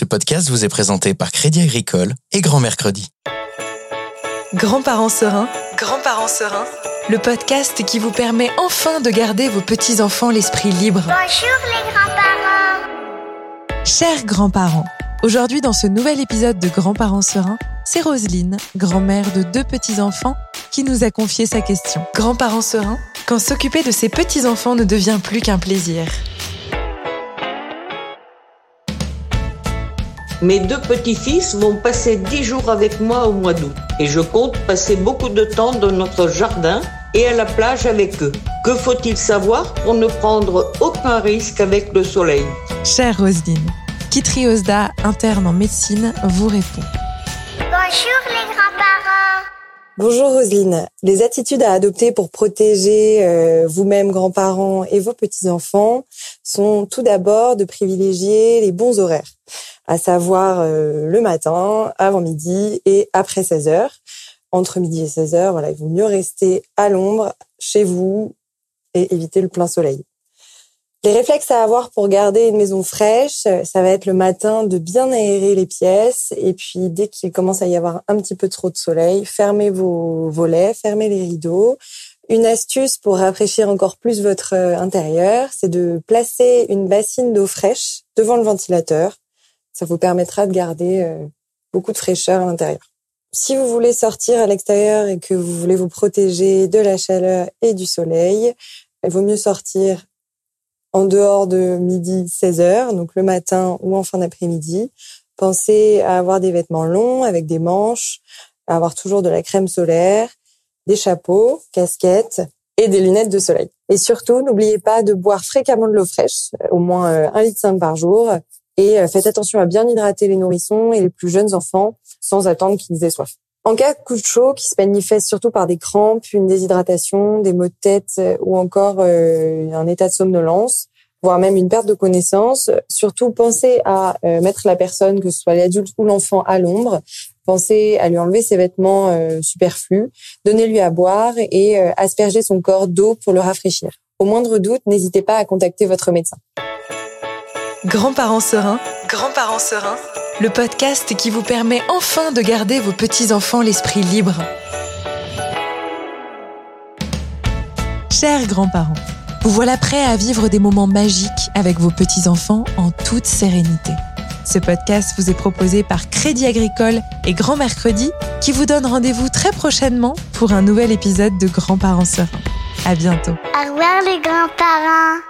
Ce podcast vous est présenté par Crédit Agricole et Grand Mercredi. Grands-parents sereins, grands-parents sereins, le podcast qui vous permet enfin de garder vos petits-enfants l'esprit libre. Bonjour les grands-parents. Chers grands-parents, aujourd'hui dans ce nouvel épisode de Grands-parents sereins, c'est Roselyne, grand-mère de deux petits-enfants, qui nous a confié sa question. Grands-parents sereins, quand s'occuper de ses petits-enfants ne devient plus qu'un plaisir. Mes deux petits-fils vont passer dix jours avec moi au mois d'août et je compte passer beaucoup de temps dans notre jardin et à la plage avec eux. Que faut-il savoir pour ne prendre aucun risque avec le soleil? Chère Roselyne, Kitri Osda, interne en médecine, vous répond. Bonjour les grands-parents. Bonjour Roselyne. Les attitudes à adopter pour protéger euh, vous-même, grands-parents et vos petits-enfants sont tout d'abord de privilégier les bons horaires, à savoir euh, le matin, avant midi et après 16 heures. Entre midi et 16 heures, voilà, il vaut mieux rester à l'ombre chez vous et éviter le plein soleil. Les réflexes à avoir pour garder une maison fraîche, ça va être le matin de bien aérer les pièces et puis dès qu'il commence à y avoir un petit peu trop de soleil, fermez vos volets, fermez les rideaux. Une astuce pour rafraîchir encore plus votre euh, intérieur, c'est de placer une bassine d'eau fraîche devant le ventilateur. Ça vous permettra de garder euh, beaucoup de fraîcheur à l'intérieur. Si vous voulez sortir à l'extérieur et que vous voulez vous protéger de la chaleur et du soleil, il vaut mieux sortir en dehors de midi 16 heures, donc le matin ou en fin d'après-midi. Pensez à avoir des vêtements longs avec des manches, à avoir toujours de la crème solaire, des chapeaux, casquettes et des lunettes de soleil. Et surtout, n'oubliez pas de boire fréquemment de l'eau fraîche, au moins euh, 1,5 litre par jour. Et euh, faites attention à bien hydrater les nourrissons et les plus jeunes enfants sans attendre qu'ils aient soif. En cas de coup de chaud qui se manifeste surtout par des crampes, une déshydratation, des maux de tête euh, ou encore euh, un état de somnolence, voire même une perte de connaissance, surtout pensez à euh, mettre la personne, que ce soit l'adulte ou l'enfant, à l'ombre. Pensez à lui enlever ses vêtements superflus, donnez-lui à boire et aspergez son corps d'eau pour le rafraîchir. Au moindre doute, n'hésitez pas à contacter votre médecin. Grands-parents sereins, grands-parents sereins, le podcast qui vous permet enfin de garder vos petits-enfants l'esprit libre. Chers grands-parents, vous voilà prêts à vivre des moments magiques avec vos petits-enfants en toute sérénité. Ce podcast vous est proposé par Crédit Agricole et Grand Mercredi qui vous donnent rendez-vous très prochainement pour un nouvel épisode de Grands-parents sereins. À bientôt. Au revoir les grands-parents.